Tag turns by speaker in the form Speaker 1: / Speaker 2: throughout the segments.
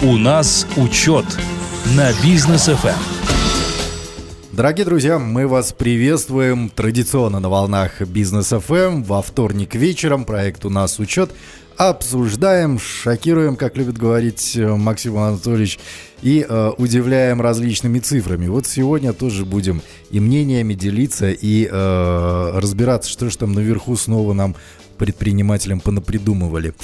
Speaker 1: У нас учет на бизнес ФМ.
Speaker 2: Дорогие друзья, мы вас приветствуем традиционно на волнах Бизнес ФМ во вторник вечером. Проект у нас учет. Обсуждаем, шокируем, как любит говорить э, Максим Анатольевич, и э, удивляем различными цифрами. Вот сегодня тоже будем и мнениями делиться, и э, разбираться, что же там наверху снова нам предпринимателям понапридумывали.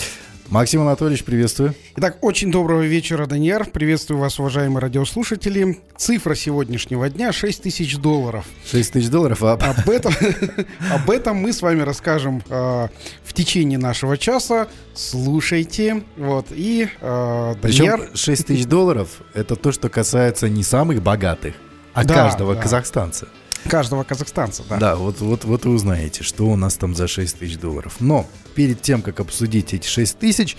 Speaker 2: Максим Анатольевич, приветствую.
Speaker 3: Итак, очень доброго вечера, Даниэр. Приветствую вас, уважаемые радиослушатели. Цифра сегодняшнего дня 6 тысяч долларов.
Speaker 2: 6 тысяч долларов? А...
Speaker 3: Об, этом, об этом мы с вами расскажем э, в течение нашего часа. Слушайте. Вот, и
Speaker 2: э, Даниэр... Причем 6 тысяч долларов — это то, что касается не самых богатых, а да, каждого да. казахстанца.
Speaker 3: Каждого казахстанца, да.
Speaker 2: Да, вот, вот, вот и узнаете, что у нас там за 6 тысяч долларов. Но перед тем, как обсудить эти 6 тысяч,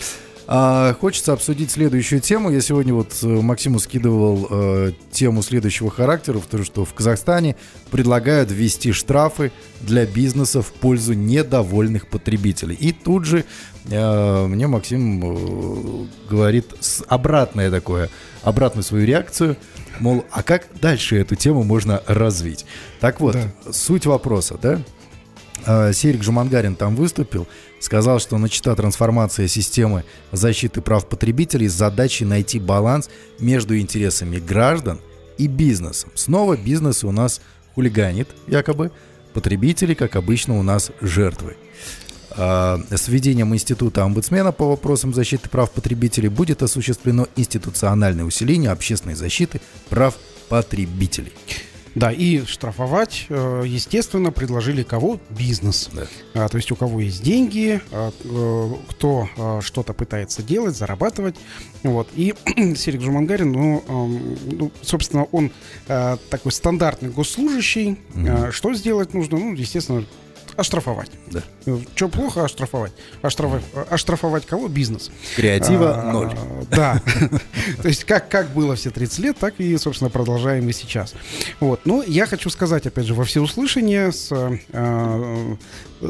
Speaker 2: а, хочется обсудить следующую тему. Я сегодня вот э, Максиму скидывал э, тему следующего характера, то, что в Казахстане предлагают ввести штрафы для бизнеса в пользу недовольных потребителей. И тут же э, мне Максим э, говорит обратное такое, обратную свою реакцию – Мол, а как дальше эту тему можно развить? Так вот, да. суть вопроса, да? А, Серик Жумангарин там выступил, сказал, что начата трансформация системы защиты прав потребителей с задачей найти баланс между интересами граждан и бизнесом. Снова бизнес у нас хулиганит, якобы, потребители, как обычно, у нас жертвы. А, с введением института омбудсмена по вопросам защиты прав потребителей будет осуществлено институциональное усиление общественной защиты прав потребителей.
Speaker 3: Да, и штрафовать, э, естественно, предложили кого? Бизнес. Да. А, то есть у кого есть деньги, а, э, кто а, что-то пытается делать, зарабатывать. Вот. И Серик Жумангарин, ну, ну, собственно, он такой стандартный госслужащий. Mm-hmm. Что сделать нужно? Ну, естественно, оштрафовать. Да. Что плохо оштрафовать? Оштрафовать, оштрафовать кого? Бизнес.
Speaker 2: Креатива а, ноль.
Speaker 3: Да. То есть как, как было все 30 лет, так и, собственно, продолжаем и сейчас. Вот. Но я хочу сказать, опять же, во всеуслышание с э,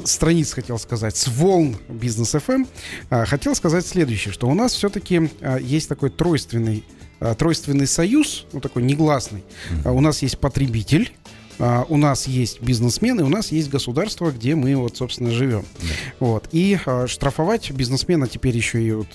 Speaker 3: страниц, хотел сказать, с волн бизнес FM, эм, э, хотел сказать следующее, что у нас все-таки э, есть такой тройственный тройственный союз, ну такой негласный. Mm-hmm. У нас есть потребитель, а, у нас есть бизнесмены, у нас есть государство, где мы вот, собственно, живем. Да. Вот. И а, штрафовать бизнесмена теперь еще и вот,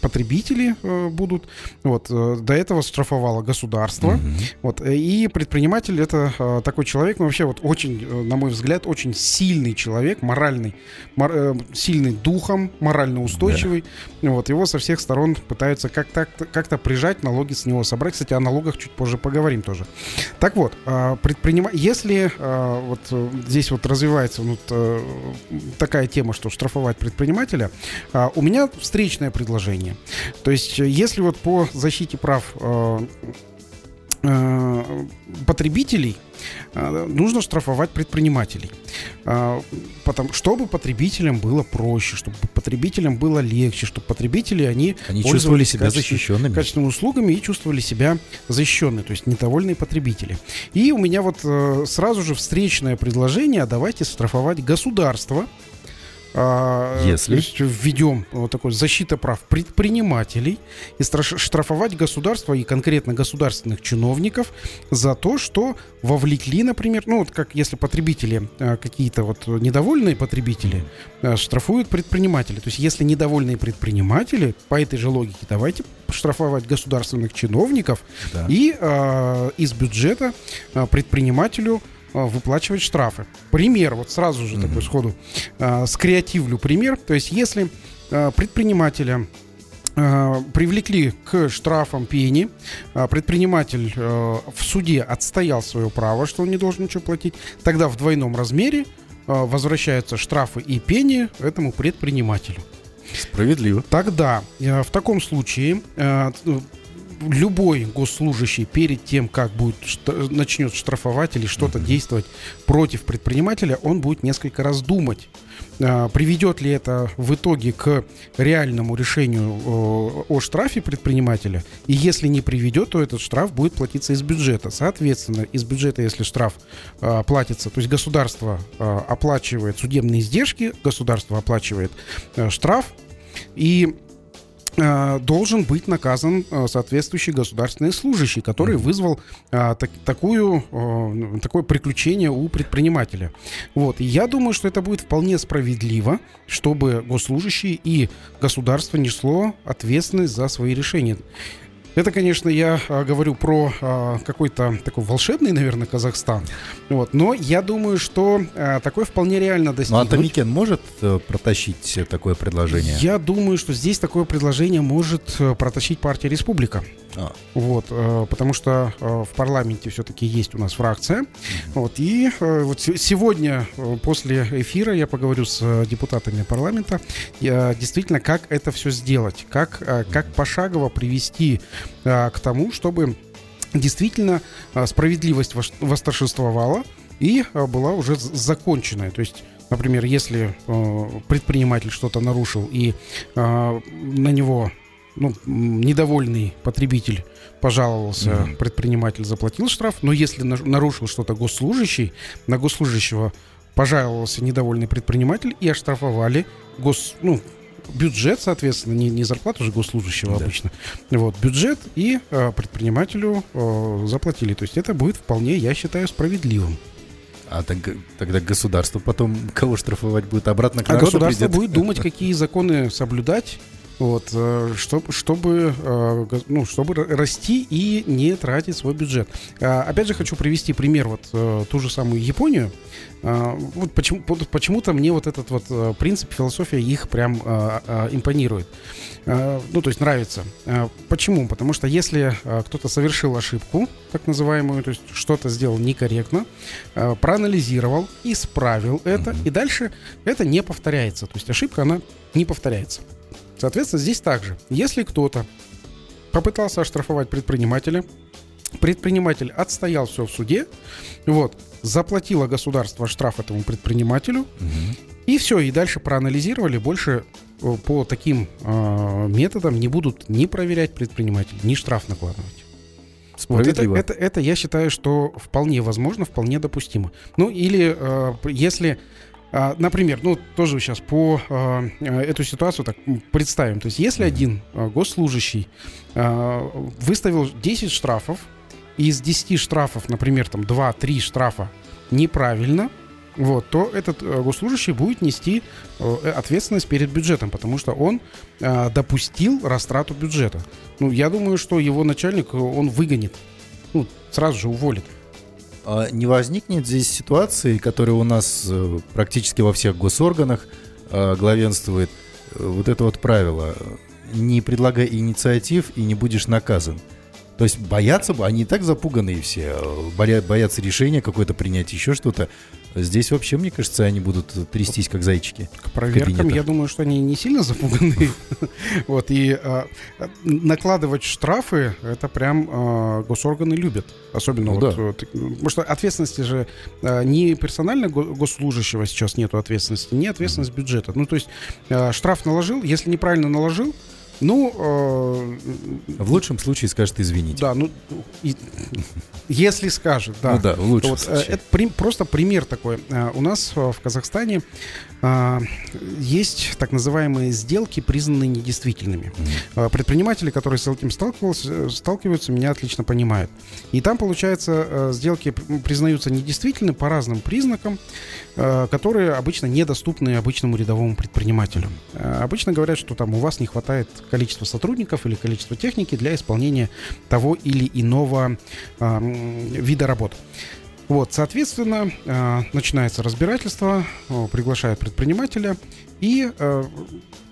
Speaker 3: потребители а, будут. Вот. Э, до этого штрафовало государство. Угу. Вот. И предприниматель это а, такой человек, ну, вообще вот очень, э, на мой взгляд, очень сильный человек, моральный, мор, э, сильный духом, морально устойчивый. Да. Вот. Его со всех сторон пытаются как-то как прижать, налоги с него собрать. Кстати, о налогах чуть позже поговорим тоже. Так вот, а, предприниматель приним... Если э, вот э, здесь вот развивается вот, э, такая тема, что штрафовать предпринимателя, э, у меня встречное предложение. То есть, если вот по защите прав э, Э, потребителей э, нужно штрафовать предпринимателей. Э, потому, чтобы потребителям было проще, чтобы потребителям было легче, чтобы потребители они,
Speaker 2: они чувствовали себя защищенными.
Speaker 3: Качественными услугами и чувствовали себя защищенными, то есть недовольные потребители. И у меня вот сразу же встречное предложение, а давайте штрафовать государство
Speaker 2: а, Если.
Speaker 3: введем вот такой защита прав предпринимателей и штрафовать государство и конкретно государственных чиновников за то, что вовлекли, например, ну вот как если потребители а, какие-то вот недовольные потребители а, штрафуют предприниматели, то есть если недовольные предприниматели по этой же логике давайте штрафовать государственных чиновников да. и э, из бюджета предпринимателю выплачивать штрафы. Пример, вот сразу же mm-hmm. такой сходу, э, скреативлю пример. То есть если э, предпринимателя привлекли к штрафам пени, предприниматель в суде отстоял свое право, что он не должен ничего платить, тогда в двойном размере возвращаются штрафы и пени этому предпринимателю.
Speaker 2: Справедливо.
Speaker 3: Тогда э, в таком случае э, любой госслужащий перед тем, как будет начнет штрафовать или что-то mm-hmm. действовать против предпринимателя, он будет несколько раз думать, а, приведет ли это в итоге к реальному решению о штрафе предпринимателя. И если не приведет, то этот штраф будет платиться из бюджета. Соответственно, из бюджета, если штраф а, платится, то есть государство а, оплачивает судебные издержки, государство оплачивает штраф, и э, должен быть наказан э, соответствующий государственный служащий, который вызвал э, так- такую, э, такое приключение у предпринимателя. Вот. И я думаю, что это будет вполне справедливо, чтобы госслужащий и государство несло ответственность за свои решения. Это, конечно, я а, говорю про а, какой-то такой волшебный, наверное, Казахстан. Вот. Но я думаю, что а, такое вполне реально
Speaker 2: Ну,
Speaker 3: достигнуть.
Speaker 2: Атамикен может э, протащить такое предложение?
Speaker 3: Я думаю, что здесь такое предложение может э, протащить партия Республика.
Speaker 2: А,
Speaker 3: Вот, э, потому что в парламенте все-таки есть у нас фракция. Вот, и вот се- сегодня после эфира я поговорю с депутатами парламента, действительно, как это все сделать, как, как пошагово привести э, к тому, чтобы действительно э, справедливость восторжествовала и э, была уже законченная. То есть Например, если э, предприниматель что-то нарушил и э, на него ну, недовольный потребитель пожаловался,
Speaker 2: Мгм.
Speaker 3: предприниматель заплатил штраф, но если на- нарушил что-то госслужащий, на госслужащего пожаловался недовольный предприниматель и оштрафовали гос, ну, бюджет, соответственно, не, не зарплату же госслужащего
Speaker 2: Да.
Speaker 3: обычно, вот, бюджет и э, предпринимателю э, заплатили. То есть это будет вполне, я считаю, справедливым.
Speaker 2: а так- тогда государство потом кого штрафовать будет? Обратно к
Speaker 3: А государство
Speaker 2: придет?
Speaker 3: будет думать, какие законы соблюдать, вот, чтобы, чтобы, э, ну, чтобы ра- расти и не тратить свой бюджет. А, Опять же хочу привести пример вот э, ту же самую Японию. А, Вот почему, почему-то мне вот этот вот э, принцип, философия их прям импонирует. А, Ну, то есть нравится. Почему? Потому что если кто-то совершил ошибку, так называемую, то есть что-то сделал некорректно, проанализировал, исправил это, и дальше это не повторяется. То есть ошибка, она не повторяется. Соответственно, здесь также. Если кто-то попытался оштрафовать предпринимателя, предприниматель отстоял все в суде, вот, заплатило государство штраф этому предпринимателю,
Speaker 2: Мгм.
Speaker 3: и все, и дальше проанализировали, больше э, по таким э, методам не будут ни проверять предпринимателя, ни штраф накладывать. Вот это, это, это я считаю, что вполне возможно, вполне допустимо. Ну или э, если, например, ну тоже сейчас по э, э, эту ситуацию так представим. То есть если один э, госслужащий выставил 10 штрафов, и из 10 штрафов, например, там 2-3 штрафа неправильно, вот, то этот э, госслужащий будет нести э, ответственность перед бюджетом, потому что он допустил растрату бюджета. Ну, я думаю, что его начальник, он выгонит, ну, сразу же уволит.
Speaker 2: А не возникнет здесь ситуации, которая у нас э, практически во всех госорганах э, главенствует, э, вот это вот правило. Не предлагай инициатив и не будешь наказан. То есть боятся, они и так запуганные все, боя- боятся решения какое-то принять, еще что-то. Здесь вообще, мне кажется, они будут трястись, как зайчики.
Speaker 3: К проверкам, я думаю, что они не сильно запуганы. Вот, и а, накладывать штрафы, это прям а, госорганы любят. Особенно
Speaker 2: Ну
Speaker 3: вот,
Speaker 2: да.
Speaker 3: вот, потому что ответственности же а, не персонально го- госслужащего сейчас нету ответственности, не ответственность бюджета. Ну, то есть а, штраф наложил, если неправильно наложил, ну, а,
Speaker 2: В лучшем случае скажет извините.
Speaker 3: да, ну, и- если скажет, да.
Speaker 2: Ну да, в лучшем
Speaker 3: Вот, э,
Speaker 2: случае.
Speaker 3: это при- просто пример такой. Э, У нас э, в Казахстане а, есть так называемые сделки, признанные недействительными. Э, Предприниматели, которые с этим э, сталкиваются, меня отлично понимают. И там, получается, э, сделки признаются недействительны по разным признакам, э, которые обычно недоступны обычному рядовому предпринимателю. Э, Обычно говорят, что там у вас не хватает количества сотрудников или количества техники для исполнения того или иного м, вида работ. Вот, соответственно, э, начинается разбирательство, э, приглашают предпринимателя, и э,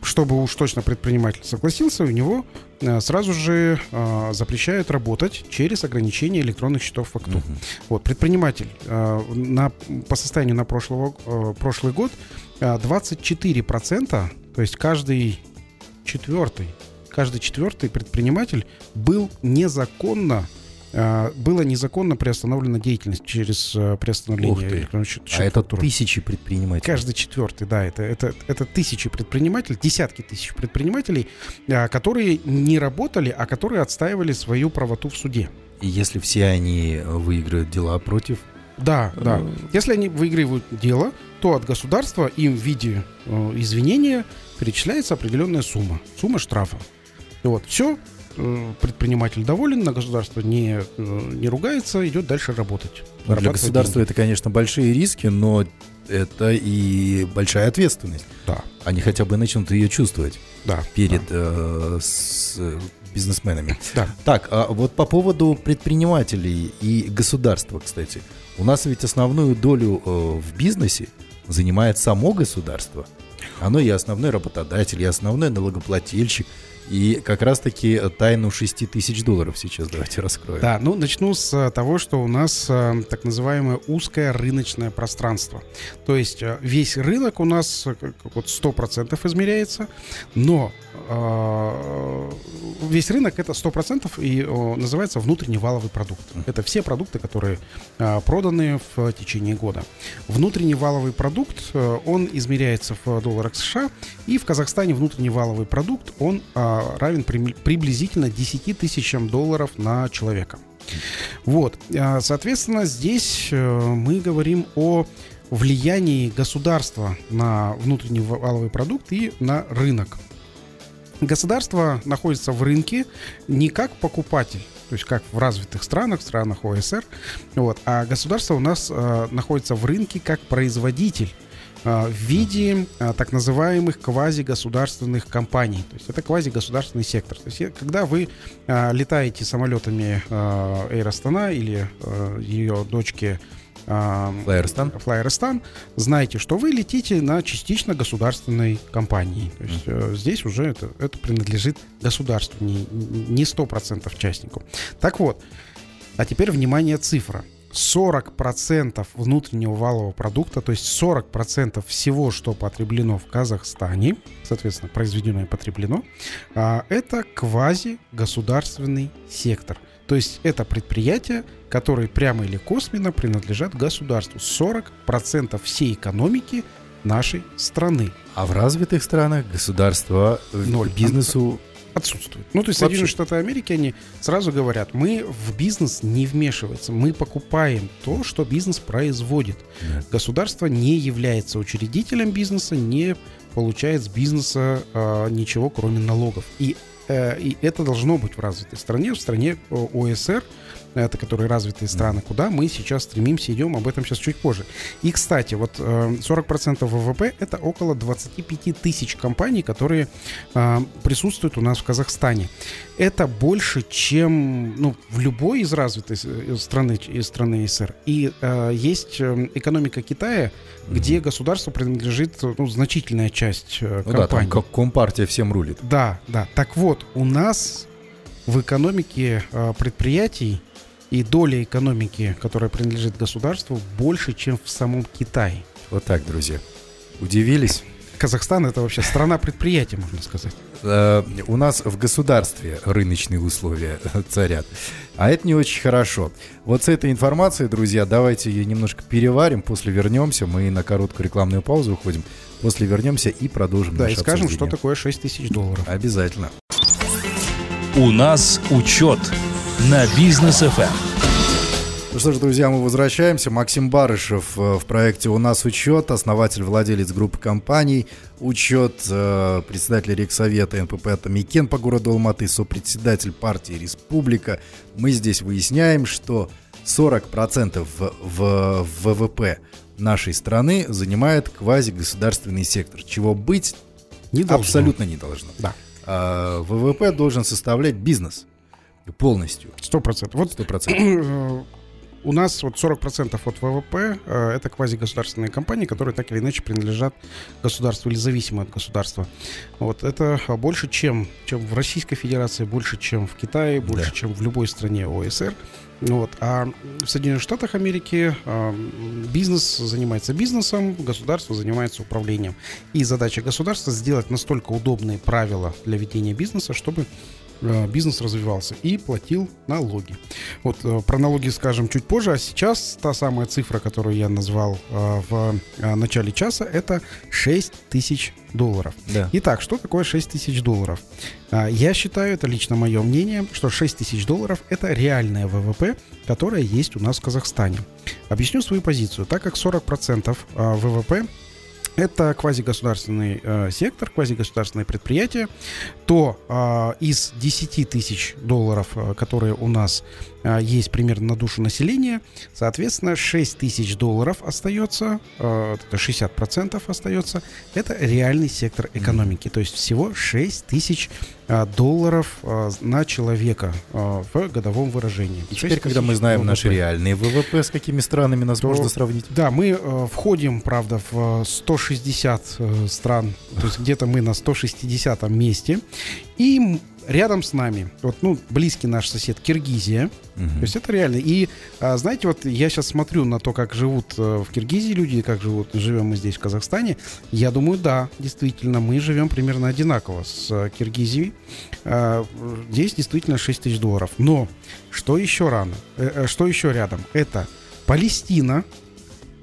Speaker 3: чтобы уж точно предприниматель согласился, у него э, сразу же э, запрещают работать через ограничение электронных счетов фактур.
Speaker 2: Мгм.
Speaker 3: Вот, предприниматель э, на, по состоянию на прошлого, э, прошлый год э, 24%, то есть каждый четвертый, каждый четвертый предприниматель был незаконно э, было незаконно приостановлена деятельность через э, приостановление
Speaker 2: А это тысячи предпринимателей.
Speaker 3: Каждый четвертый, да, это, это, это тысячи предпринимателей, десятки тысяч предпринимателей, а, которые не работали, а которые отстаивали свою правоту в суде.
Speaker 2: И если все они э, выиграют дела против,
Speaker 3: Да, да.
Speaker 2: э,
Speaker 3: Если они выигрывают дело, то от государства им в виде э, извинения перечисляется определенная сумма, сумма штрафа. Вот, все, э, предприниматель доволен, на государство не, э, не ругается, идет дальше работать.
Speaker 2: Для государства
Speaker 3: деньги.
Speaker 2: это, конечно, большие риски, но это и большая ответственность.
Speaker 3: Да,
Speaker 2: Они хотя бы начнут ее чувствовать
Speaker 3: да.
Speaker 2: перед
Speaker 3: да,
Speaker 2: э, с, э, бизнесменами.
Speaker 3: да.
Speaker 2: Так, а вот по поводу предпринимателей и государства, кстати. У нас ведь основную долю э, в бизнесе занимает само государство. Оно и основной работодатель, и основной налогоплательщик. И как раз-таки тайну 6 тысяч долларов сейчас давайте раскроем.
Speaker 3: Да, ну начну с э, того, что у нас э, так называемое узкое рыночное пространство. То есть э, весь рынок у нас вот 100% измеряется, но весь рынок это 100% и называется внутренний валовый продукт. Это все продукты, которые проданы в течение года. Внутренний валовый продукт, он измеряется в долларах США, и в Казахстане внутренний валовый продукт, он равен приблизительно 10 тысячам долларов на человека. Вот, а, соответственно, здесь э, мы говорим о влиянии государства на внутренний валовый продукт и на рынок. Государство находится в рынке не как покупатель, то есть как в развитых странах, в странах ОСР, вот, а государство у нас э, находится в рынке как производитель в виде э, так называемых квазигосударственных компаний. То есть это квазигосударственный сектор. То есть когда вы э, летаете самолетами Air Astana или ее дочки
Speaker 2: Флайерстан?
Speaker 3: Флайерстан, знаете, что вы летите на частично государственной компании. То есть э, здесь уже это, это принадлежит государству, не, не 100% частнику. Так вот, а теперь, внимание, цифра. 40% внутреннего валового продукта, то есть 40% всего, что потреблено в Казахстане, соответственно, произведено и потреблено, а, это квази-государственный сектор. То есть это предприятия, которые прямо или косвенно принадлежат государству. 40% всей экономики нашей страны
Speaker 2: А в развитых странах государство
Speaker 3: Ноль.
Speaker 2: бизнесу
Speaker 3: отсутствует. Ну, то есть. Соединенные Штаты Америки, они сразу говорят, мы в бизнес не вмешивается, мы покупаем то, что бизнес производит.
Speaker 2: Да.
Speaker 3: Государство не является учредителем бизнеса, не получает с бизнеса э, ничего, кроме налогов. И, и это должно быть в развитой стране, в стране э, ОСР, это которые развитые страны, куда мы сейчас стремимся, идем, об этом сейчас чуть позже. И, кстати, вот э, 40% ВВП это около 25 тысяч компаний, которые э, присутствуют у нас в Казахстане. Это больше, чем ну, в любой из развитой э, страны, из страны СССР. И э, есть э, экономика Китая, где государству принадлежит ну, значительная часть э,
Speaker 2: Ну да, там как компартия всем рулит.
Speaker 3: Да, да. Так вот, у нас в экономике э, предприятий и доля экономики, которая принадлежит государству, больше, чем в самом Китае.
Speaker 2: Вот так, друзья. Удивились?
Speaker 3: Казахстан это вообще страна предприятий, можно сказать.
Speaker 2: Э, у нас в государстве рыночные условия царят. А это не очень хорошо. Вот с этой информацией, друзья, давайте ее немножко переварим. После вернемся. Мы на короткую рекламную паузу уходим. После вернемся и продолжим
Speaker 3: Да, и скажем, что такое 6 тысяч долларов.
Speaker 2: Обязательно.
Speaker 1: У нас учет на бизнес FM.
Speaker 2: Ну что ж, друзья, мы возвращаемся. Максим Барышев э, в проекте «У нас учет», основатель, владелец группы компаний «Учет», э, председатель Рексовета НПП «Атамикен» по городу Алматы, сопредседатель партии «Республика». Мы здесь выясняем, что 40% в, в ВВП нашей страны занимает квазигосударственный сектор, чего быть
Speaker 3: Не должно.
Speaker 2: абсолютно не должно.
Speaker 3: Да.
Speaker 2: А ВВП должен составлять бизнес полностью,
Speaker 3: Сто процентов. Вот
Speaker 2: 100%.
Speaker 3: у нас вот 40% от ВВП э, это квазигосударственные компании, которые так или иначе принадлежат государству или зависимы от государства. Вот это больше, чем, чем в Российской Федерации, больше, чем в Китае, больше,
Speaker 2: Да.
Speaker 3: чем в любой стране ОСР. Вот. А в Соединенных Штатах Америки э, бизнес занимается бизнесом, государство занимается управлением. И задача государства сделать настолько удобные правила для ведения бизнеса, чтобы бизнес развивался и платил налоги. Вот э, про налоги скажем чуть позже, а сейчас та самая цифра, которую я назвал э, в э, начале часа, это 6 тысяч долларов.
Speaker 2: Да.
Speaker 3: Итак, что такое 6 тысяч долларов? Я считаю, это лично мое мнение, что 6 тысяч долларов это реальное ВВП, которое есть у нас в Казахстане. Объясню свою позицию. Так как 40% а, ВВП это квазигосударственный э, сектор, квазигосударственное предприятие, то э, из 10 тысяч долларов, э, которые у нас есть примерно на душу населения, соответственно, 6 тысяч долларов остается, э, это 60% остается, это реальный сектор экономики, то есть всего 6 тысяч э, долларов э, на человека э, в годовом выражении.
Speaker 2: И теперь, когда мы знаем наши
Speaker 3: ВВП.
Speaker 2: реальные ВВП, с какими странами нас
Speaker 3: То-
Speaker 2: можно сравнить?
Speaker 3: Да, мы э, входим, правда, в э, 160 э, стран, то есть где-то мы на 160 месте. И рядом с нами, вот, ну, близкий наш сосед Киргизия.
Speaker 2: Мгм.
Speaker 3: То есть это реально. И, а, знаете, вот я сейчас смотрю на то, как живут э, в Киргизии люди, как живут, живем мы здесь, в Казахстане. Я думаю, да, действительно, мы живем примерно одинаково с э, Киргизией. А, Здесь действительно 6 тысяч долларов. Но что еще рано? Э, Что еще рядом? Это Палестина,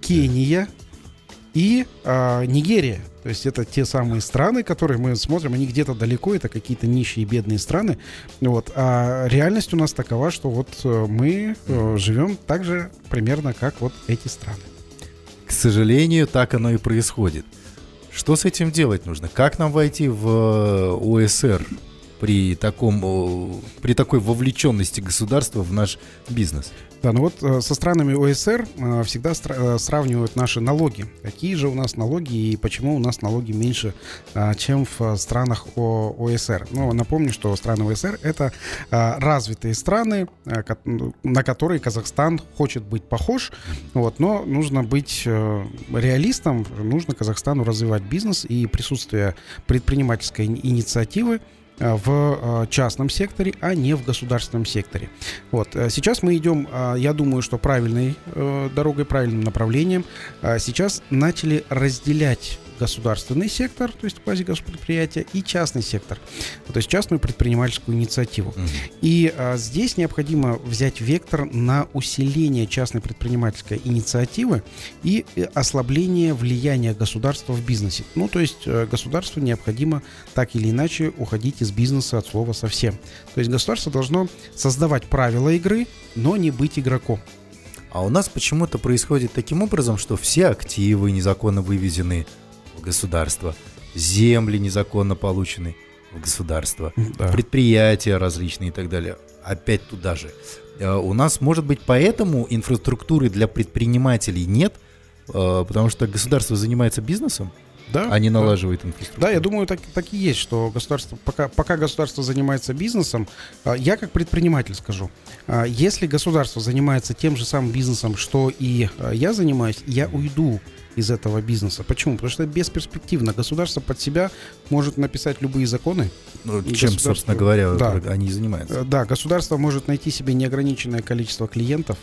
Speaker 3: Кения и а, Нигерия. То есть это те самые страны, которые мы смотрим, они где-то далеко, это какие-то нищие бедные страны. Вот. А реальность у нас такова, что вот э, мы э, живем так же примерно, как вот эти страны.
Speaker 2: К сожалению, так оно и происходит. Что с этим делать нужно? Как нам войти в э, ОСР при, таком, при такой вовлеченности государства в наш бизнес?
Speaker 3: Да, ну вот э, со странами ОСР э, всегда э, сравнивают наши налоги. Какие же у нас налоги и почему у нас налоги меньше, чем в странах ОСР. Ну, напомню, что страны ОСР это развитые страны, ко- на которые Казахстан хочет быть похож. Вот, но нужно быть реалистом, нужно Казахстану развивать бизнес и присутствие предпринимательской ини- инициативы в э, частном секторе, а не в государственном секторе. Вот. э, Сейчас мы идем, а, я думаю, что правильной э, дорогой, правильным направлением. Сейчас начали разделять государственный сектор, то есть квазигоспредприятия, и частный сектор, то есть частную предпринимательскую инициативу. И а, здесь необходимо взять вектор на усиление частной предпринимательской инициативы и э, ослабление влияния государства в бизнесе. Ну, то есть э, государству необходимо так или иначе уходить из бизнеса от слова совсем. То есть государство должно создавать правила игры, но не быть игроком.
Speaker 2: А у нас почему-то происходит таким образом, что все активы незаконно вывезены государство, земли незаконно получены в государство,
Speaker 3: Да.
Speaker 2: предприятия различные и так далее. Опять туда же. Э, У нас, может быть, поэтому инфраструктуры для предпринимателей нет, э, потому что государство занимается бизнесом,
Speaker 3: Да,
Speaker 2: а не
Speaker 3: да.
Speaker 2: инфраструктуру.
Speaker 3: Да, я думаю, так, так и есть, что государство, пока, пока государство занимается бизнесом, а, я как предприниматель скажу, если государство занимается тем же самым бизнесом, что и я занимаюсь, я уйду из этого бизнеса. Почему? Потому что это бесперспективно. Государство под себя может написать любые законы.
Speaker 2: Ну, чем,
Speaker 3: государство-
Speaker 2: собственно говоря,
Speaker 3: Да.
Speaker 2: они и занимаются.
Speaker 3: Э, Да, государство может найти себе неограниченное количество клиентов.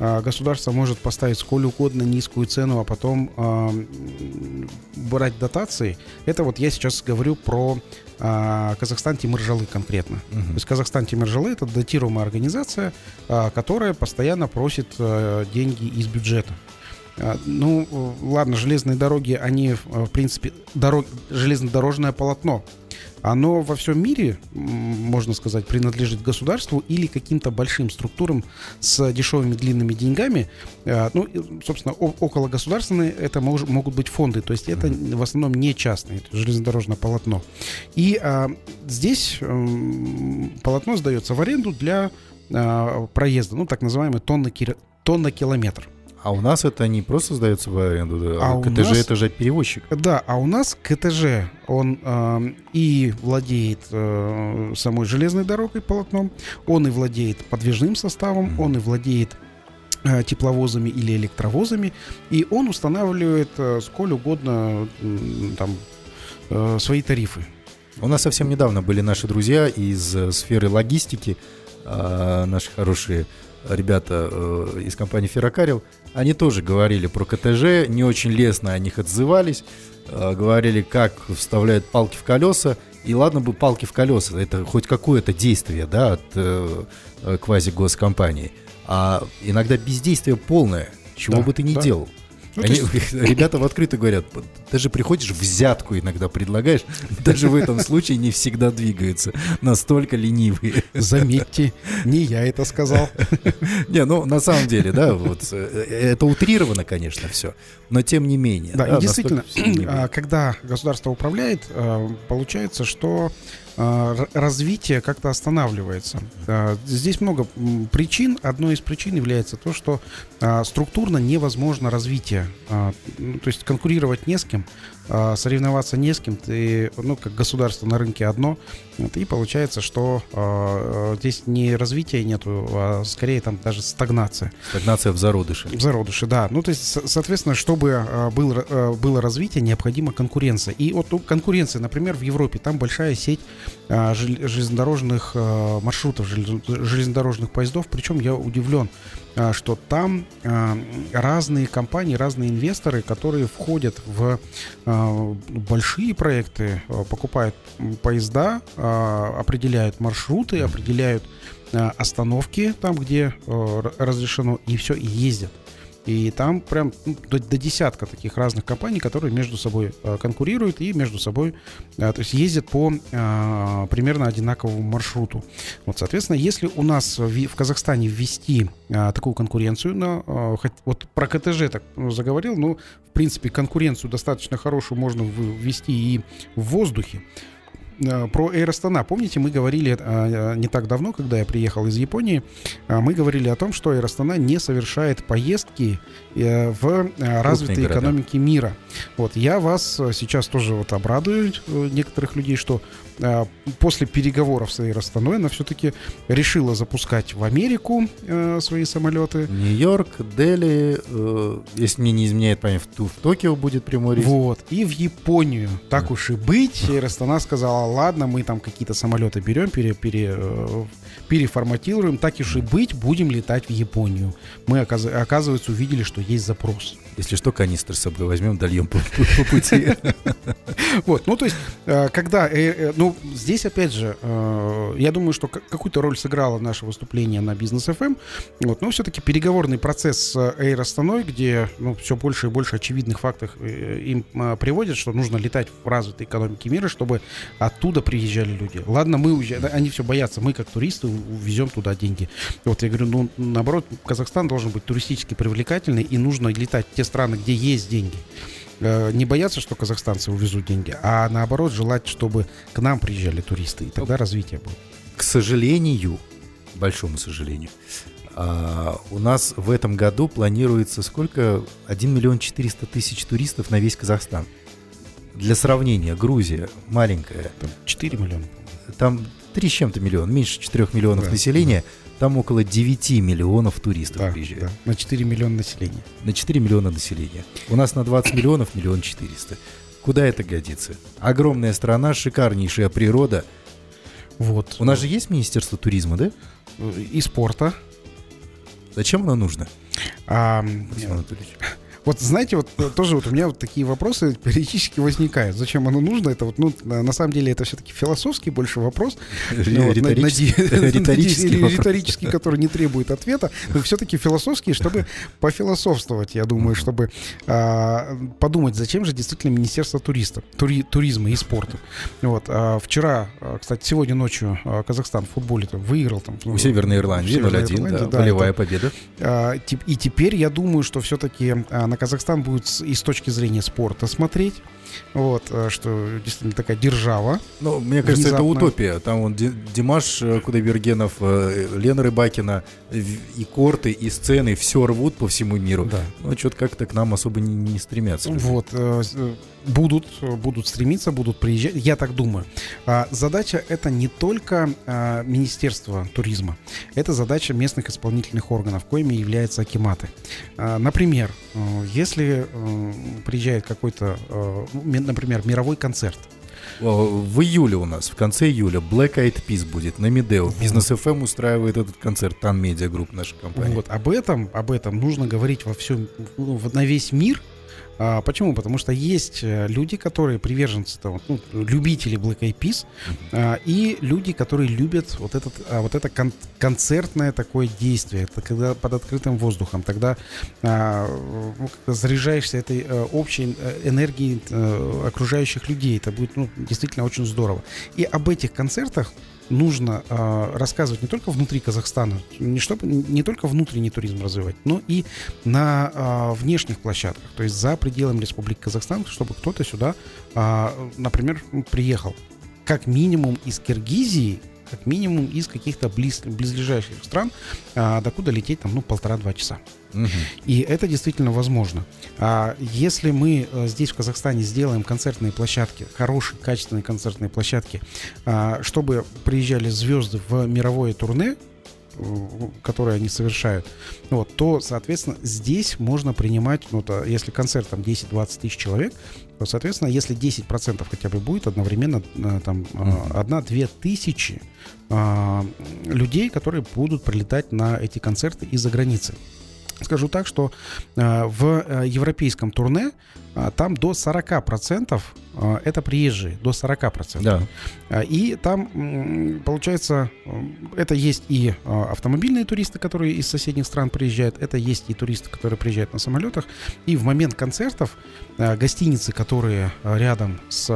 Speaker 3: А, Государство может поставить сколь угодно низкую цену, а потом м, брать дотации. Это вот я сейчас говорю про а, Казахстан Тимиржалы конкретно. То
Speaker 2: Мгм.
Speaker 3: есть Казахстан Тимиржалы это датируемая организация, а, которая постоянно просит а, деньги из бюджета. А, Ну, ладно, железные дороги, они, э, в принципе, дорог, железнодорожное полотно. Оно во всем мире, можно сказать, принадлежит государству или каким-то большим структурам с дешевыми длинными деньгами. А, Ну, собственно, около государственные это мож- могут быть фонды, то есть это в основном не частные, железнодорожное полотно. И а, здесь м, полотно сдается в аренду для а, проезда, ну, так называемый тонна, тонна километр.
Speaker 2: А у нас это не просто сдается в аренду,
Speaker 3: А
Speaker 2: а КТЖ
Speaker 3: нас-
Speaker 2: это же перевозчик.
Speaker 3: Да, а у нас КТЖ, он эм, и владеет э, самой железной дорогой, полотном, он и владеет подвижным составом,
Speaker 2: Мгм.
Speaker 3: он и владеет э, тепловозами или электровозами, и он устанавливает э, сколь угодно там э, свои тарифы.
Speaker 2: У нас совсем недавно были наши друзья из э, сферы логистики, а, наши хорошие ребята э, из компании Ферракарил. Они тоже говорили про КТЖ, не очень лестно о них отзывались, э, говорили, как вставляют палки в колеса. И ладно бы палки в колеса, это хоть какое-то действие, да, от э, э, квази-госкомпании. А иногда бездействие полное, чего
Speaker 3: Да,
Speaker 2: бы ты ни
Speaker 3: да.
Speaker 2: делал.
Speaker 3: Ну,
Speaker 2: Они-
Speaker 3: есть-
Speaker 2: ребята в открыто говорят, даже приходишь, взятку иногда предлагаешь, даже в этом случае не всегда двигаются, настолько ленивые.
Speaker 3: Заметьте, не я это сказал.
Speaker 2: Не, ну на самом деле, да, вот э, это утрировано, конечно, все, но тем не менее.
Speaker 3: Да, и действительно, а, когда государство управляет, а, получается, что развитие как-то останавливается. А, Здесь много причин. Одной из причин является то, что а, структурно невозможно развитие. А, ну, То есть конкурировать не с кем, а, соревноваться не с кем. Ты, ну, как государство на рынке одно. Вот, И получается, что а, а, здесь не развития нету, а скорее там даже стагнация.
Speaker 2: Стагнация в зародыше.
Speaker 3: В зародыше, да. Ну, то есть, со- соответственно, чтобы а, был, было развитие, необходима конкуренция. И вот ну, конкуренция, например, в Европе, там большая сеть жел- железнодорожных маршрутов, желез- железнодорожных поездов. Причем я удивлен, что там а, разные компании, разные инвесторы, которые входят в а, большие проекты, а, покупают поезда, а, определяют маршруты, определяют а, остановки там, где разрешено, и все, и ездят. И там прям ну, до, до десятка таких разных компаний, которые между собой э, конкурируют и между собой, э, то есть ездят по э, примерно одинаковому маршруту. Вот, соответственно, если у нас в, в Казахстане ввести э, такую конкуренцию, на, э, хоть- вот про КТЖ так ну, заговорил, ну, в принципе, конкуренцию достаточно хорошую можно ввести и в воздухе. Э, Про Air Astana. Помните, мы говорили э, не так давно, когда я приехал из Японии, э, мы говорили о том, что Air Astana не совершает поездки э, в э, развитые экономики мира. Вот я вас э, сейчас тоже вот обрадую э, некоторых людей, что э, после переговоров с Astana она все-таки решила запускать в Америку э, свои самолеты.
Speaker 2: Нью-Йорк, Дели, э, если мне не изменяет память, в, Токио будет прямой рейс.
Speaker 3: Вот. И в Японию. Так уж и быть. И Растана сказала, ладно, мы там какие-то самолеты берем, пере, пере, э, переформатируем. Так уж и быть, будем летать в Японию. Мы, оказ- оказывается, увидели, что есть запрос.
Speaker 2: Если что, канистры с собой возьмем, дольем по, по- по пути.
Speaker 3: Вот, ну то есть, э, когда, э, э, ну здесь опять же, я думаю, что ка- какую-то роль сыграло наше выступление на бизнес FM, вот, но все-таки переговорный процесс с Air Астаной, где, ну, все больше и больше очевидных фактов им приводят, что нужно летать в развитой экономике мира, чтобы оттуда приезжали люди. Ладно, мы уезжаем, они все боятся, мы как туристы увезем туда деньги. Вот я говорю, ну наоборот, Казахстан должен быть туристически привлекательный и нужно летать в те страны, где есть деньги э, не бояться, что казахстанцы увезут деньги, а наоборот желать, чтобы к нам приезжали туристы, и тогда развитие будет.
Speaker 2: К сожалению, большому сожалению, а, у нас в этом году планируется сколько? 1 миллион 400 тысяч туристов на весь Казахстан. Для сравнения, Грузия маленькая,
Speaker 3: Там 4 миллиона.
Speaker 2: там 3 с чем-то миллион, меньше 4 миллионов
Speaker 3: Да,
Speaker 2: населения, там около 9 миллионов туристов
Speaker 3: Да,
Speaker 2: приезжает.
Speaker 3: да, на 4 миллиона населения.
Speaker 2: На 4 миллиона населения. У нас на 20 миллионов миллион 400. Куда это годится? Огромная страна, шикарнейшая природа.
Speaker 3: Вот.
Speaker 2: У нас же есть Министерство туризма, да?
Speaker 3: И спорта.
Speaker 2: Зачем оно нужно,
Speaker 3: А,
Speaker 2: Максим Анатольевич?
Speaker 3: Вот знаете, вот э, тоже вот у меня вот такие вопросы периодически возникают. Зачем оно нужно? Это вот, ну, на самом деле это все-таки философский больше вопрос. Ну,
Speaker 2: Риторический-
Speaker 3: который не требует ответа, но все-таки философский, чтобы пофилософствовать, я думаю, чтобы а, подумать, зачем же действительно Министерство туриста, тури- туризма и спорта. Вот, а, вчера, а, кстати, сегодня ночью Казахстан в футболе выиграл там
Speaker 2: У Северной Ирландии
Speaker 3: Северной
Speaker 2: 0-1,
Speaker 3: Ирландии,
Speaker 2: да,
Speaker 3: это-
Speaker 2: победа.
Speaker 3: И теперь я думаю, что все-таки на Казахстан будет и с точки зрения спорта смотреть. Вот, а, что действительно такая держава.
Speaker 2: Ну, мне кажется, это
Speaker 3: Внезапно.
Speaker 2: утопия. Там он Ди- Димаш э, Кудайбергенов, э, Лена Рыбакина, э, и корты, и сцены, все рвут по всему миру.
Speaker 3: Да.
Speaker 2: Но что-то как-то к нам особо не, не стремятся.
Speaker 3: Вот, э, э, будут, будут стремиться, будут приезжать, я так думаю. А, Задача это не только а, Министерство туризма, это задача местных исполнительных органов, коими являются акиматы. А, Например, э, если э, приезжает какой-то, э, например, мировой концерт,
Speaker 2: В июле у нас, в конце июля, Black Eyed Peas будет на Медео. Бизнес FM устраивает этот концерт, Тан Медиа Групп, наша компания.
Speaker 3: Вот об этом, об этом нужно говорить во всем, ну, на весь мир, А, почему? Потому что есть э, люди, которые приверженцы, там, ну, любители Black Eyed Peas, а, и люди, которые любят вот, этот, а, вот это кон- концертное такое действие. Это когда под открытым воздухом. Тогда а, ну, когда заряжаешься этой а, общей э, энергией а, окружающих людей. Это будет ну, действительно очень здорово. И об этих концертах нужно э, рассказывать не только внутри Казахстана, не, чтобы, не только внутренний туризм развивать, но и на э, внешних площадках, то есть за пределами Республики Казахстан, чтобы кто-то сюда, э, например, приехал. Как минимум из Киргизии, как минимум из каких-то близ, близлежащих стран, э, докуда лететь там, ну, полтора-два часа. И это действительно возможно. А если мы э, здесь в Казахстане сделаем концертные площадки, хорошие, качественные концертные площадки, а, чтобы приезжали звезды в мировое турне, которые они совершают, вот, то, соответственно, здесь можно принимать, ну, то, если концерт там 10-20 тысяч человек, то, соответственно, если 10% хотя бы будет одновременно э, там одна-две тысячи а, людей, которые будут прилетать на эти концерты из-за границы. Скажу так, что э, в э, европейском турне э, там до 40% э, это приезжие, до 40%.
Speaker 2: Да.
Speaker 3: Э, И там, получается, это есть и автомобильные туристы, которые из соседних стран приезжают, это есть и туристы, которые приезжают на самолетах. И в момент концертов гостиницы, которые рядом с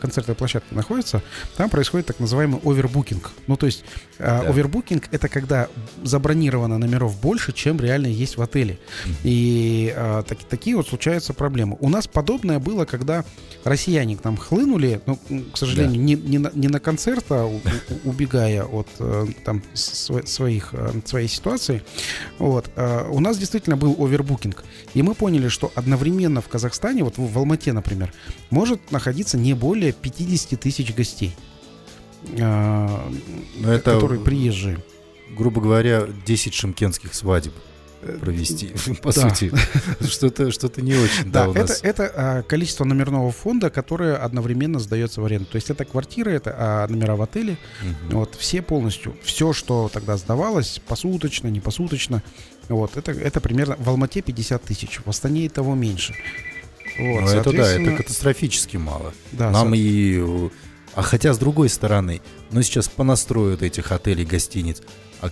Speaker 3: концертной площадкой находятся, там происходит так называемый овербукинг. Ну, то есть
Speaker 2: Да.
Speaker 3: овербукинг это когда забронировано номеров больше, чем реально есть в отеле. И так- такие вот случаются проблемы. У нас подобное было, когда россияне к нам хлынули, ну, к сожалению, не, не, на, не на концерт, а у- у- убегая от э, там сво- своих, э, своей ситуации. Вот. э, у нас действительно был овербукинг. И мы поняли, что одновременно в Казахстане, вот в, Алмате, например, может находиться не более 50 тысяч гостей.
Speaker 2: Но это,
Speaker 3: которые приезжие.
Speaker 2: грубо говоря, 10 шимкенских свадеб провести, по
Speaker 3: да.
Speaker 2: сути. Что-то что не очень, да,
Speaker 3: Да, это, это а, количество номерного фонда, которое одновременно сдается в аренду. То есть это квартира, это а, номера в отеле.
Speaker 2: Мгм.
Speaker 3: Вот все полностью. Все, что тогда сдавалось, посуточно, не посуточно. Вот, это, это примерно в Алмате 50 тысяч, в Астане и того меньше. Вот,
Speaker 2: Ну, это да, это катастрофически мало.
Speaker 3: да,
Speaker 2: Нам
Speaker 3: со-
Speaker 2: и... А хотя, с другой стороны, ну, сейчас понастроят этих отелей, гостиниц, а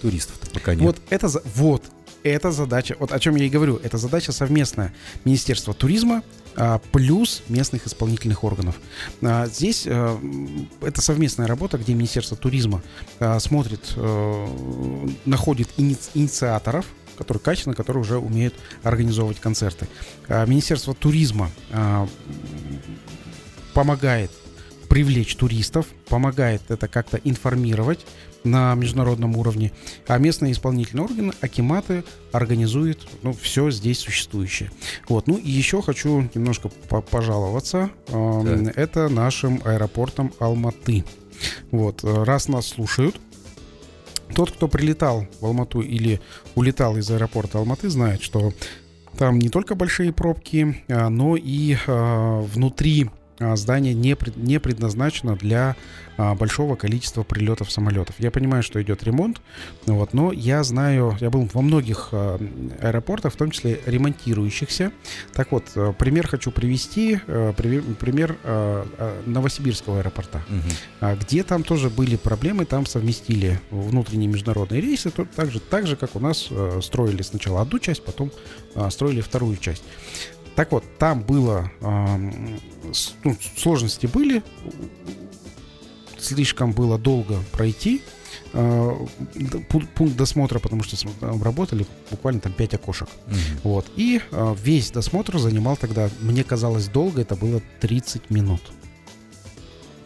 Speaker 2: туристов-то пока нет.
Speaker 3: Вот это, за- вот, это задача, вот о чем я и говорю, это задача совместная Министерства туризма а, плюс местных исполнительных органов. А, Здесь а, это совместная работа, где Министерство туризма а, смотрит, э, находит ини- инициаторов, которые качественно, которые уже умеют организовывать концерты. А, Министерство туризма а, помогает привлечь туристов, помогает это как-то информировать на международном уровне, а местные исполнительные органы, акиматы, организуют ну, все здесь существующее. Вот. Ну и еще хочу немножко по- пожаловаться. Эм,
Speaker 2: Так.
Speaker 3: Это нашим аэропортом Алматы. Вот. Раз нас слушают, тот, кто прилетал в Алмату или улетал из аэропорта Алматы, знает, что там не только большие пробки, а, но и а, внутри здание не, не предназначено для а, большого количества прилетов самолетов. Я понимаю, что идет ремонт, вот, но я знаю, я был во многих а, аэропортах, в том числе ремонтирующихся. Так вот, э, пример хочу привести, э, пример э, Новосибирского аэропорта. А где там тоже были проблемы, там совместили внутренние международные рейсы, то, так, же, так же, как у нас строили сначала одну часть, потом а, строили вторую часть. Так вот, там было, ну, сложности были, слишком было долго пройти э, пункт досмотра, потому что см- там работали буквально там 5 окошек.
Speaker 2: Мгм.
Speaker 3: Вот. И э, весь досмотр занимал тогда, мне казалось, долго, это было 30 минут.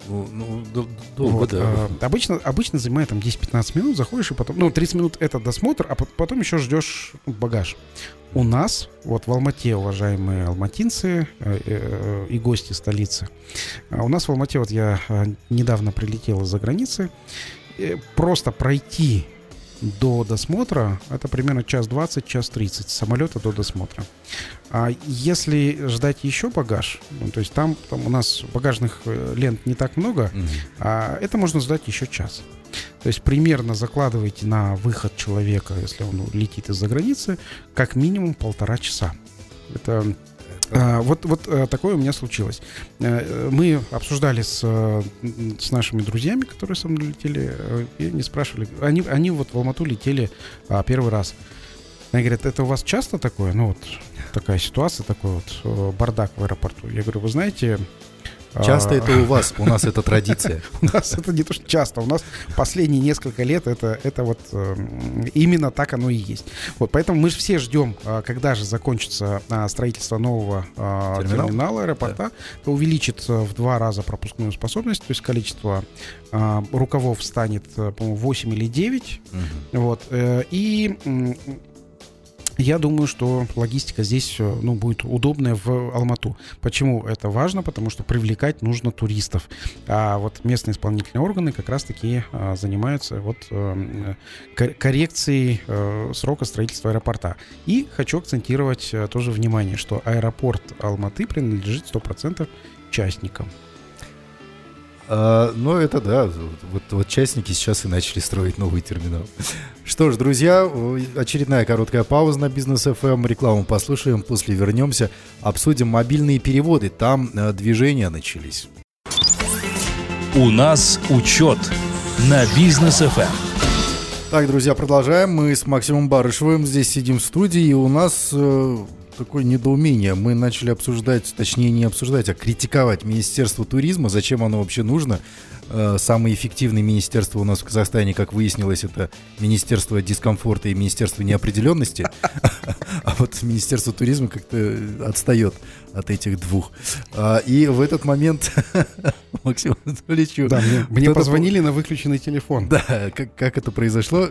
Speaker 2: Ну, ну, долго,
Speaker 3: Вот,
Speaker 2: да.
Speaker 3: а, обычно, обычно занимает там 10-15 минут, заходишь и потом... Ну, 30 минут это досмотр, а пот- потом еще ждешь ну, багаж. У нас, вот в Алмате, уважаемые алматинцы э, э, и гости столицы, у нас в Алмате, вот я э, недавно прилетел из-за границы, э, просто пройти до досмотра, это примерно час 20, час 30 с самолета до досмотра. А если ждать еще багаж, ну, то есть там, там у нас багажных э, лент не так много,
Speaker 2: Мгм.
Speaker 3: а это можно ждать еще час. То есть примерно закладывайте на выход человека, если он летит из-за границы, как минимум полтора часа. Это а, вот, вот а, такое у меня случилось. А, мы обсуждали с, с нашими друзьями, которые со мной летели, и они спрашивали, они, они вот в Алмату летели а, первый раз. Они говорят, это у вас часто такое? Ну вот такая ситуация, такой вот бардак в аэропорту. Я говорю, вы знаете,
Speaker 2: Часто а, это у вас, у нас это традиция.
Speaker 3: У нас это не то, что часто, у нас последние несколько лет это, это вот эм, именно так оно и есть. Вот поэтому мы же все ждем, а, когда же закончится а, строительство нового Терминал? терминала аэропорта, да. это увеличит э, в два раза пропускную способность, то есть количество рукавов станет, э, по-моему, 8 или 9. Угу. Вот, э, и я думаю, что логистика здесь э, ну, будет удобная в Алмату. Почему это важно? Потому что привлекать нужно туристов. А вот местные исполнительные органы как раз-таки а, занимаются вот а, коррекцией срока строительства аэропорта. И хочу акцентировать тоже внимание, что аэропорт Алматы принадлежит 100% частникам.
Speaker 2: А, ну, это да, вот, вот частники сейчас и начали строить новый терминал. Что ж, друзья, очередная короткая пауза на бизнес FM. Эм. Рекламу послушаем, после вернемся, обсудим мобильные переводы. Там э, движения начались.
Speaker 1: У нас учет на бизнес FM. Эм.
Speaker 2: Так, друзья, продолжаем. Мы с Максимом Барышевым здесь сидим в студии, и у нас э, такое недоумение. Мы начали обсуждать, точнее не обсуждать, а критиковать Министерство туризма, зачем оно вообще нужно. Э, самое эффективное министерство у нас в Казахстане, как выяснилось, это Министерство дискомфорта и Министерство неопределенности. А вот Министерство туризма как-то отстает от этих двух. А, и в этот момент
Speaker 3: Максиму Анатольевичу... Да, мне, мне позвонили на выключенный телефон.
Speaker 2: Да, как, как это произошло?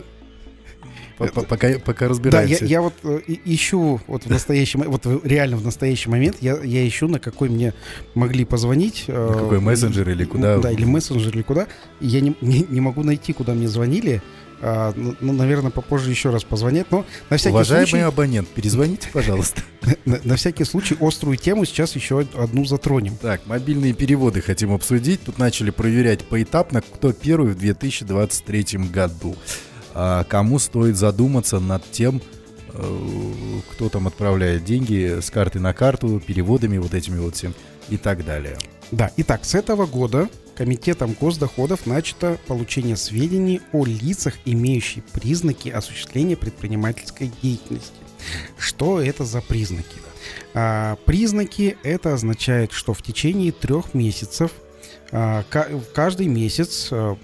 Speaker 2: Пока, пока разбираемся.
Speaker 3: Да, я, я вот э, ищу вот в настоящем, вот реально в настоящий момент я, я ищу, на какой мне могли позвонить.
Speaker 2: Э, на какой мессенджер или куда?
Speaker 3: Да, или мессенджер или куда. Я не, не, не могу найти, куда мне звонили. А, ну, ну, наверное, попозже еще раз позвонят. Но на всякий
Speaker 2: Уважаемый
Speaker 3: случай...
Speaker 2: абонент, перезвоните, пожалуйста.
Speaker 3: На, на всякий случай острую тему сейчас еще одну затронем.
Speaker 2: Так, мобильные переводы хотим обсудить. Тут начали проверять поэтапно, кто первый в 2023 году. А кому стоит задуматься над тем, э, кто там отправляет деньги с карты на карту, переводами вот этими вот всем и так далее.
Speaker 3: Да, итак, с этого года Комитетом госдоходов начато получение сведений о лицах, имеющих признаки осуществления предпринимательской деятельности. Что это за признаки? А, признаки это означает, что в течение трех месяцев а, каждый месяц а,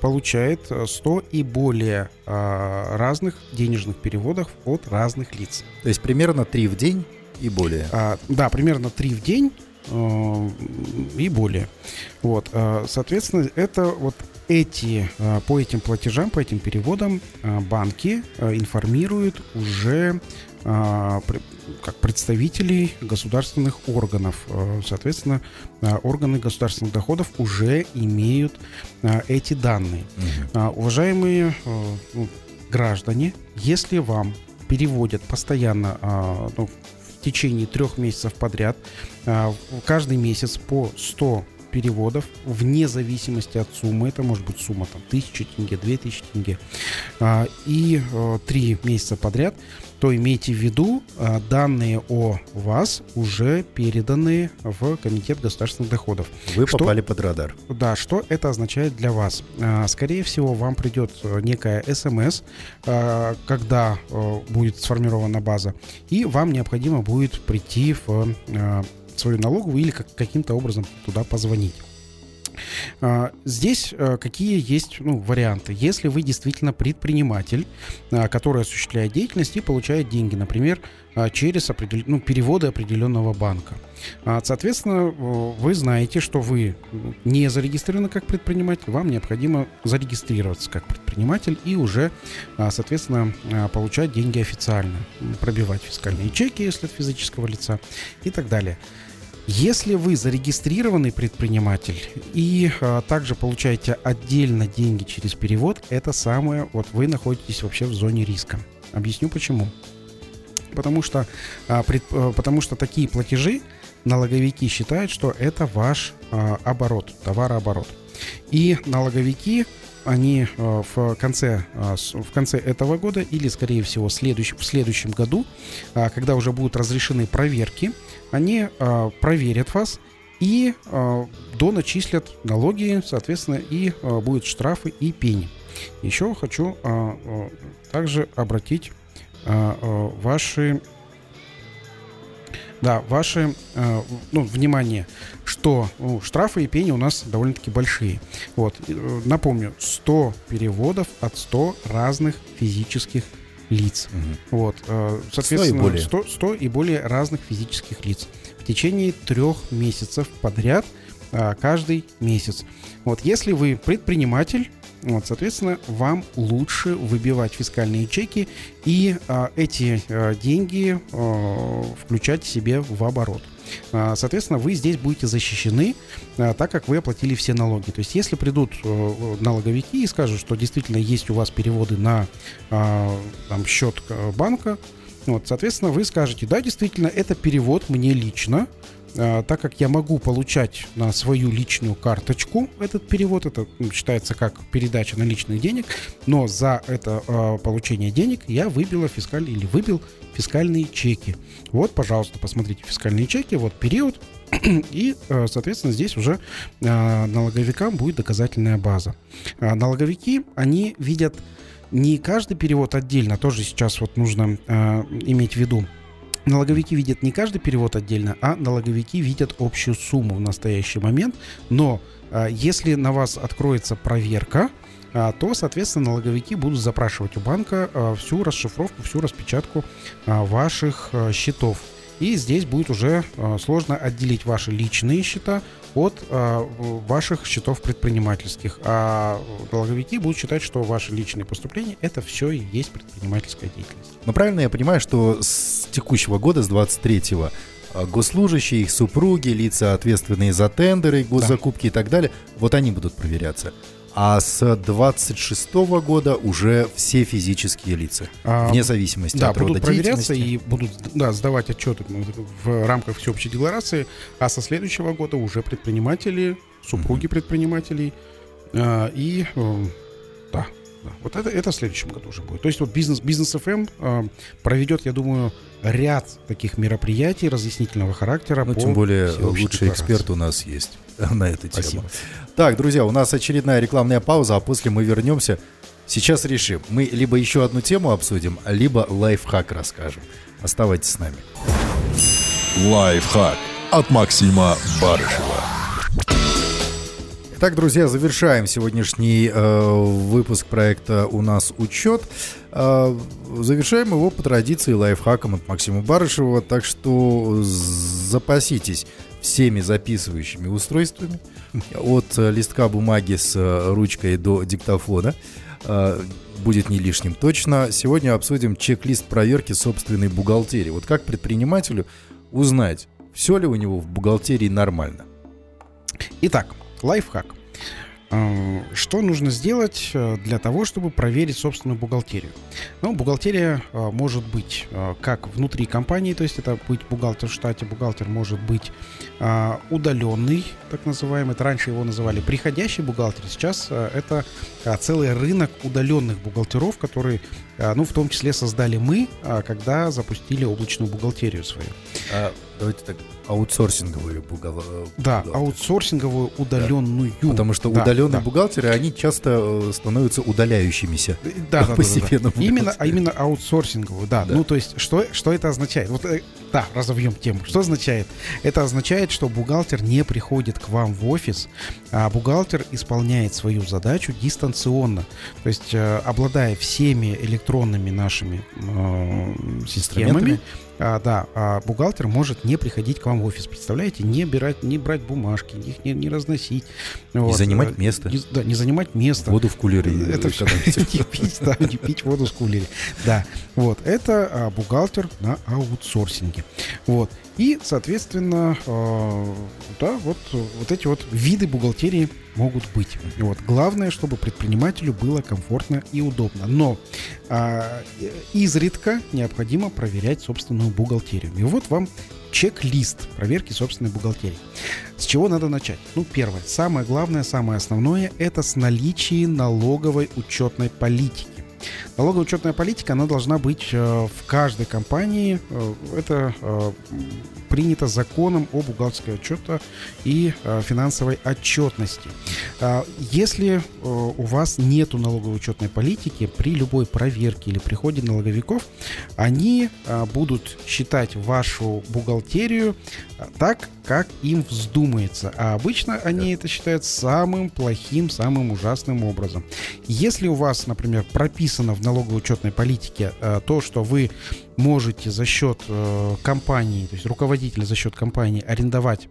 Speaker 3: получает 100 и более а, разных денежных переводов от разных лиц.
Speaker 2: То есть примерно 3 в день и более.
Speaker 3: Да, примерно 3 в день и более. Вот, соответственно, это вот эти, по этим платежам, по этим переводам банки информируют уже как представителей государственных органов. Э, соответственно, э, органы государственных доходов уже имеют э, эти данные. Угу. Уважаемые ну, граждане, если вам переводят постоянно ну, в течение трех месяцев подряд, каждый месяц по 100 переводов вне зависимости от суммы. Это может быть сумма там, 1000 тенге, 2000 тенге. И три месяца подряд то имейте в виду, а, данные о вас уже переданы в Комитет государственных доходов.
Speaker 2: Вы что, попали под радар.
Speaker 3: Да, что это означает для вас? А, скорее всего, вам придет э, некая смс, а, когда э, будет сформирована база, и вам необходимо будет прийти в свою налоговую или каким-то образом туда позвонить. А, здесь э, какие есть ну, варианты? Если вы действительно предприниматель, а, который осуществляет деятельность и получает деньги, например, а, через определ... ну, переводы определенного банка. Соответственно, вы знаете, что вы не зарегистрированы как предприниматель, вам необходимо зарегистрироваться как предприниматель и уже, соответственно, получать деньги официально, пробивать фискальные чеки, если от физического лица и так далее. Если вы зарегистрированный предприниматель и а, также получаете отдельно деньги через перевод, это самое, вот вы находитесь вообще в зоне риска. Объясню почему. Потому что, а, пред, а, потому что такие платежи налоговики считают, что это ваш а, оборот, товарооборот. И налоговики они э, в конце, с- в конце этого года или, скорее всего, следующ- в следующем году, а, когда уже будут разрешены проверки, они э, проверят вас и э, доначислят налоги, соответственно, и э, будут штрафы и пени. Еще хочу э, э, также обратить э, э, ваши да, ваши, э, ну, внимание, что ну, штрафы и пени у нас довольно-таки большие. Вот, э, напомню, 100 переводов от 100 разных физических.
Speaker 2: Мгм.
Speaker 3: Вот, э, соответственно,
Speaker 2: более.
Speaker 3: 100, 100 и более разных физических лиц. В течение трех месяцев подряд, а, каждый месяц. Вот, если вы предприниматель, вот, соответственно, вам лучше выбивать фискальные чеки и а, эти а, деньги а, включать себе в оборот. А, Соответственно, вы здесь будете защищены, а, так как вы оплатили все налоги. То есть, если придут э, налоговики и скажут, что действительно есть у вас переводы на а, там, счет э, банка, вот, соответственно, вы скажете, да, действительно, это перевод мне лично, так как я могу получать на свою личную карточку этот перевод, это м, считается как передача наличных денег, но за это а, получение денег я выбила фискаль или выбил фискальные чеки. Вот, пожалуйста, посмотрите фискальные чеки, вот период, и, э, соответственно, здесь уже налоговикам будет доказательная база. А Налоговики, они видят не каждый перевод отдельно, тоже сейчас вот нужно иметь в виду. Налоговики видят не каждый перевод отдельно, а налоговики видят общую сумму в настоящий момент. Но а, если на вас откроется проверка, а, то, соответственно, налоговики будут запрашивать у банка а, всю расшифровку, всю распечатку ваших счетов. И здесь будет уже сложно отделить ваши личные счета от а, ваших счетов предпринимательских. А налоговики будут считать, что ваши личные поступления это все и есть предпринимательская деятельность.
Speaker 2: Но правильно я понимаю, что с текущего года, с 23-го, а, госслужащие, их супруги, лица, ответственные за тендеры, госзакупки и так далее, вот они будут проверяться. А с 26 года уже все физические лица,
Speaker 3: А,
Speaker 2: вне зависимости
Speaker 3: Да,
Speaker 2: от
Speaker 3: будут
Speaker 2: рода
Speaker 3: проверяться
Speaker 2: деятельности.
Speaker 3: и будут да, сдавать отчеты в рамках всеобщей декларации, а со следующего года уже предприниматели, супруги предпринимателей а, и э, да, да, вот это, это в следующем году уже будет. То есть вот бизнес, бизнес FM а, проведет, я думаю, ряд таких мероприятий разъяснительного характера.
Speaker 2: Ну, тем более лучший
Speaker 3: декларации.
Speaker 2: эксперт у нас есть на эту тему.
Speaker 3: Спасибо.
Speaker 2: Так, друзья, у нас очередная рекламная пауза, а после мы вернемся. Сейчас решим. Мы либо еще одну тему обсудим, либо лайфхак расскажем. Оставайтесь с нами.
Speaker 1: Лайфхак от Максима Барышева.
Speaker 2: Итак, друзья, завершаем сегодняшний э, выпуск проекта «У нас учет». Э, завершаем его по традиции лайфхаком от Максима Барышева, так что запаситесь всеми записывающими устройствами, от э, листка бумаги с э, ручкой до диктофона. Э, будет не лишним точно. Сегодня обсудим чек-лист проверки собственной бухгалтерии. Вот как предпринимателю узнать, все ли у него в бухгалтерии нормально?
Speaker 3: Итак, лайфхак. Э, Что нужно сделать э, для того, чтобы проверить собственную бухгалтерию? Ну, бухгалтерия э, может быть как внутри компании, то есть это быть бухгалтер в штате, бухгалтер может быть удаленный, так называемый. Это раньше его называли приходящий бухгалтер. Сейчас это целый рынок удаленных бухгалтеров, которые, ну, в том числе создали мы, когда запустили облачную бухгалтерию свою.
Speaker 2: А, давайте так, аутсорсинговые бухгал- э,
Speaker 3: Да,
Speaker 2: бухгалтеры.
Speaker 3: аутсорсинговую удаленную.
Speaker 2: Потому что
Speaker 3: Да,
Speaker 2: удаленные
Speaker 3: да.
Speaker 2: бухгалтеры, они часто э, становятся удаляющимися.
Speaker 3: Да, да, да, да,
Speaker 2: постепенно
Speaker 3: да. Именно, а
Speaker 2: бухгалтерию.
Speaker 3: именно аутсорсинговую, да.
Speaker 2: Да.
Speaker 3: Ну, то есть, что, что это означает? Вот, э, да, разовьем тему. Что означает? Это означает, что бухгалтер не приходит к вам в офис, а бухгалтер исполняет свою задачу дистанционно. То есть, э, обладая всеми электронными нашими э, системами,
Speaker 2: Инструментами.
Speaker 3: А, да, а бухгалтер может не приходить к вам в офис, представляете, не брать, не брать бумажки, их не, не разносить,
Speaker 2: Не занимать
Speaker 3: э,
Speaker 2: место.
Speaker 3: не- да, не занимать место.
Speaker 2: Воду в кулере.
Speaker 3: Это все не пить, да, не пить воду с кулери. Да, вот, это а, бухгалтер на аутсорсинге. Вот, и, соответственно, а, да, вот, вот эти вот виды бухгалтерии могут быть. Вот, главное, чтобы предпринимателю было комфортно и удобно. Но а, изредка необходимо проверять собственную бухгалтерию. И вот вам чек-лист проверки собственной бухгалтерии. С чего надо начать? Ну, первое, самое главное, самое основное, это с наличия налоговой учетной политики. Налоговая учетная политика, она должна быть э, в каждой компании. Э, это э, принято законом о бухгалтерской отчете и финансовой отчетности. Если у вас нет налоговой учетной политики, при любой проверке или приходе налоговиков, они будут считать вашу бухгалтерию так, как им вздумается. А обычно они это считают самым плохим, самым ужасным образом. Если у вас, например, прописано в налоговой учетной политике э, то, что вы можете за счет э, компании, то есть руководителя за счет компании арендовать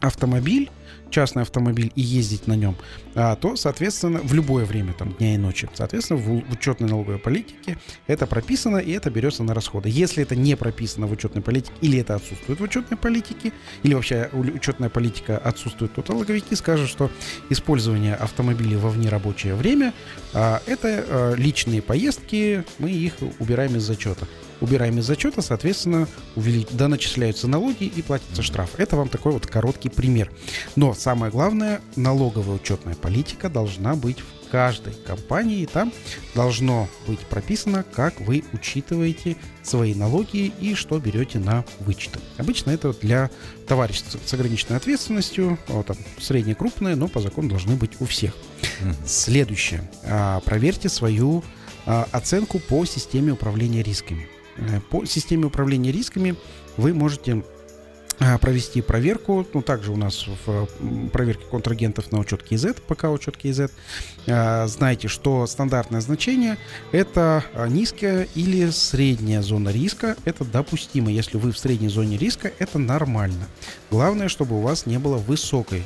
Speaker 3: автомобиль, частный автомобиль и ездить на нем, а, то, соответственно, в любое время, там, дня и ночи, соответственно, в, учетной налоговой политике это прописано, и это берется на расходы. Если это не прописано в учетной политике, или это отсутствует в учетной политике, или вообще учетная политика отсутствует, то налоговики скажут, что использование автомобилей во внерабочее время а, это а, личные поездки, мы их убираем из зачета убираем из зачета, соответственно, увелич... да, начисляются налоги и платится штраф. Это вам такой вот короткий пример. Но самое главное, налоговая учетная политика должна быть в каждой компании. И там должно быть прописано, как вы учитываете свои налоги и что берете на вычеты. Обычно это для товариществ с ограниченной ответственностью, вот, там, среднее, крупное, но по закону должны быть у всех. Следующее. А, проверьте свою а, оценку по системе управления рисками. Э, по системе управления рисками вы можете а, провести проверку. Ну, также у нас в проверке контрагентов на учет KZ, пока учет KZ. А, знаете, что стандартное значение это а, низкая или средняя зона риска. Это допустимо. Если вы в средней зоне риска, это нормально. Главное, чтобы у вас не было высокой,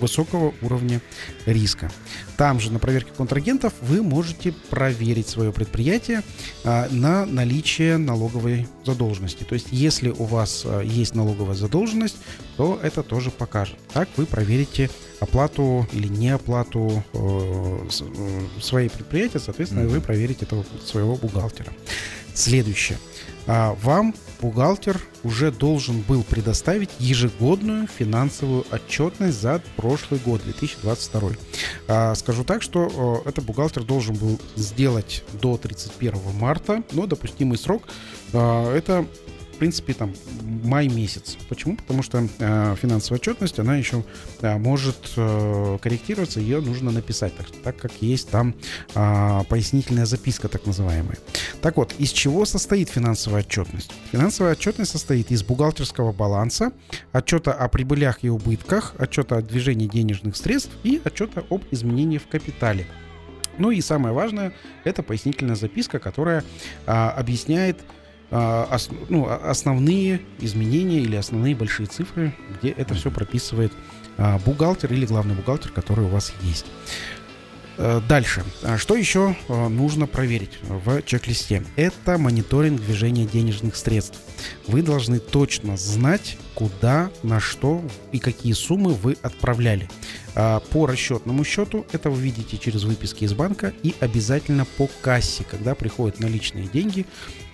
Speaker 3: высокого уровня риска. Там же на проверке контрагентов вы можете проверить свое предприятие на наличие налоговой задолженности. То есть, если у вас э, есть налоговая задолженность, то это тоже покажет. Так вы проверите оплату или неоплату э, э, своей предприятия, соответственно, mm-hmm. вы проверите этого своего бухгалтера. Следующее. А, вам бухгалтер уже должен был предоставить ежегодную финансовую отчетность за прошлый год, 2022. А, скажу так, что этот бухгалтер должен был сделать до 31 марта, но допустимый срок а, это в принципе, там, май месяц. Почему? Потому что э, финансовая отчетность, она еще э, может э, корректироваться, ее нужно написать, так, так как есть там э, пояснительная записка, так называемая. Так вот, из чего состоит финансовая отчетность? Финансовая отчетность состоит из бухгалтерского баланса, отчета о прибылях и убытках, отчета о движении денежных средств и отчета об изменении в капитале. Ну и самое важное, это пояснительная записка, которая а, объясняет ос, ну, основные изменения или основные большие цифры, где это все прописывает а, бухгалтер или главный бухгалтер, который у вас есть. Э, дальше. А что еще э, нужно проверить в чек-листе? Это мониторинг движения денежных средств. Вы должны точно знать, куда, на что и какие суммы вы отправляли. А, по расчетному счету это вы видите через выписки из банка и обязательно по кассе, когда приходят наличные деньги,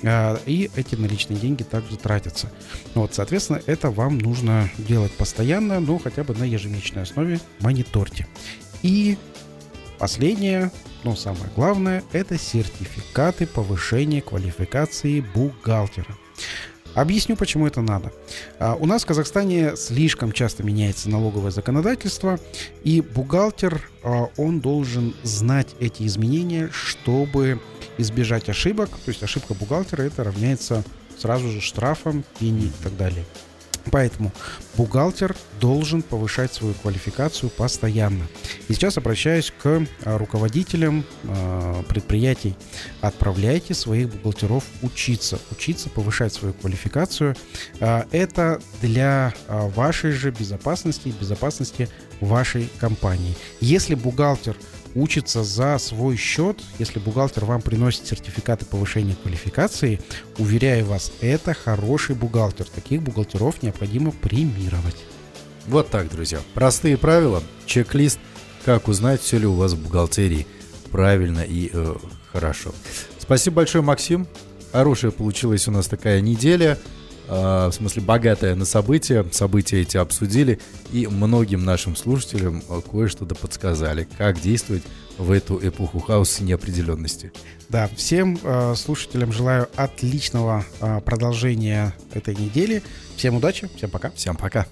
Speaker 3: а, и эти наличные деньги также тратятся. Вот, соответственно, это вам нужно делать постоянно, но хотя бы на ежемесячной основе мониторьте. И Последнее, но самое главное, это сертификаты повышения квалификации бухгалтера. Объясню, почему это надо. А, у нас в Казахстане слишком часто меняется налоговое законодательство, и бухгалтер, а, он должен знать эти изменения, чтобы избежать ошибок. То есть ошибка бухгалтера это равняется сразу же штрафом, пени и так далее. Поэтому бухгалтер должен повышать свою квалификацию постоянно. И сейчас обращаюсь к а, руководителям э, предприятий. Отправляйте своих бухгалтеров учиться, учиться повышать свою квалификацию. Э, это для вашей же безопасности, безопасности вашей компании. Если бухгалтер учится за свой счет, если бухгалтер вам приносит сертификаты повышения квалификации, уверяю вас, это хороший бухгалтер. Таких бухгалтеров необходимо премировать.
Speaker 2: Вот так, друзья. Простые правила, чек-лист, как узнать, все ли у вас в бухгалтерии правильно и э, хорошо. Спасибо большое, Максим. Хорошая получилась у нас такая неделя. Э, в смысле, богатая на события. События эти обсудили. И многим нашим слушателям э, кое-что да подсказали, как действовать в эту эпоху хаоса и неопределенности.
Speaker 3: Да, всем э, слушателям желаю отличного э, продолжения этой недели. Всем удачи, всем пока.
Speaker 2: Всем пока.